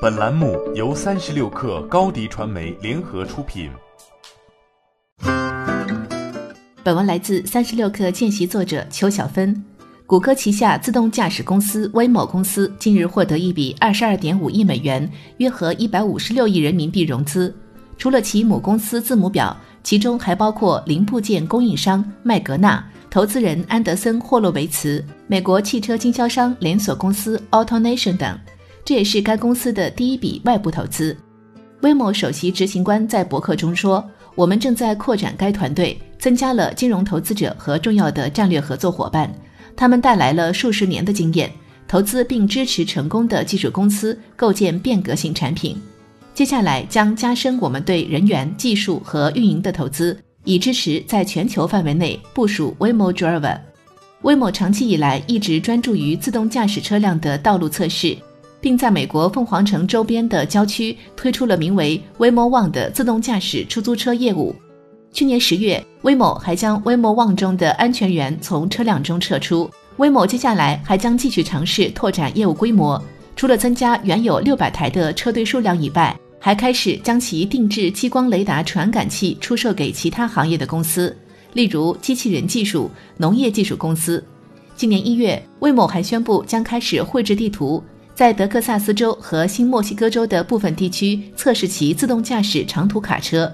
本栏目由三十六氪高低传媒联合出品。本文来自三十六氪见习作者邱小芬。谷歌旗下自动驾驶公司威某公司近日获得一笔二十二点五亿美元（约合一百五十六亿人民币）融资。除了其母公司字母表，其中还包括零部件供应商麦格纳、投资人安德森·霍洛维茨、美国汽车经销商连锁公司 AutoNation 等。这也是该公司的第一笔外部投资。威某首席执行官在博客中说：“我们正在扩展该团队，增加了金融投资者和重要的战略合作伙伴。”他们带来了数十年的经验，投资并支持成功的技术公司构建变革性产品。接下来将加深我们对人员、技术和运营的投资，以支持在全球范围内部署 Waymo Driver。Waymo 长期以来一直专注于自动驾驶车辆的道路测试，并在美国凤凰城周边的郊区推出了名为 Waymo One 的自动驾驶出租车业务。去年十月，Waymo 还将 Waymo One 中的安全员从车辆中撤出。Waymo 接下来还将继续尝试拓展业务规模，除了增加原有六百台的车队数量以外，还开始将其定制激光雷达传感器出售给其他行业的公司，例如机器人技术、农业技术公司。今年一月，Waymo 还宣布将开始绘制地图，在德克萨斯州和新墨西哥州的部分地区测试其自动驾驶长途卡车。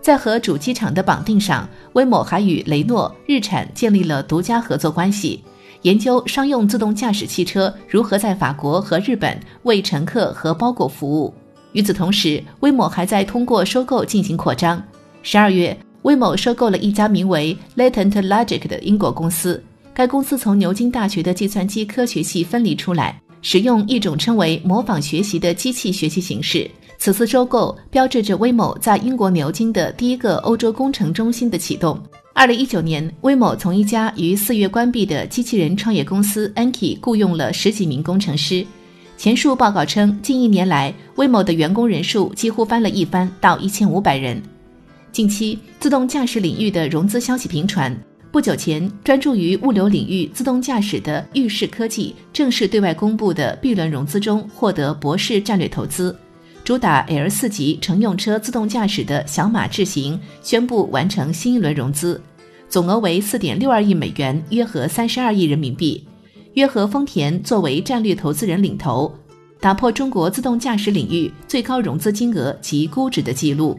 在和主机厂的绑定上，威某还与雷诺、日产建立了独家合作关系，研究商用自动驾驶汽车如何在法国和日本为乘客和包裹服务。与此同时，威某还在通过收购进行扩张。十二月，威某收购了一家名为 Latent Logic 的英国公司，该公司从牛津大学的计算机科学系分离出来，使用一种称为模仿学习的机器学习形式。此次收购标志着威某在英国牛津的第一个欧洲工程中心的启动。二零一九年，威某从一家于四月关闭的机器人创业公司 Anki 雇佣了十几名工程师。前述报告称，近一年来，威某的员工人数几乎翻了一番，到一千五百人。近期，自动驾驶领域的融资消息频传。不久前，专注于物流领域自动驾驶的裕士科技正式对外公布的 B 轮融资中获得博士战略投资。主打 L 四级乘用车自动驾驶的小马智行宣布完成新一轮融资，总额为四点六二亿美元，约合三十二亿人民币，约合丰田作为战略投资人领投，打破中国自动驾驶领域最高融资金额及估值的记录。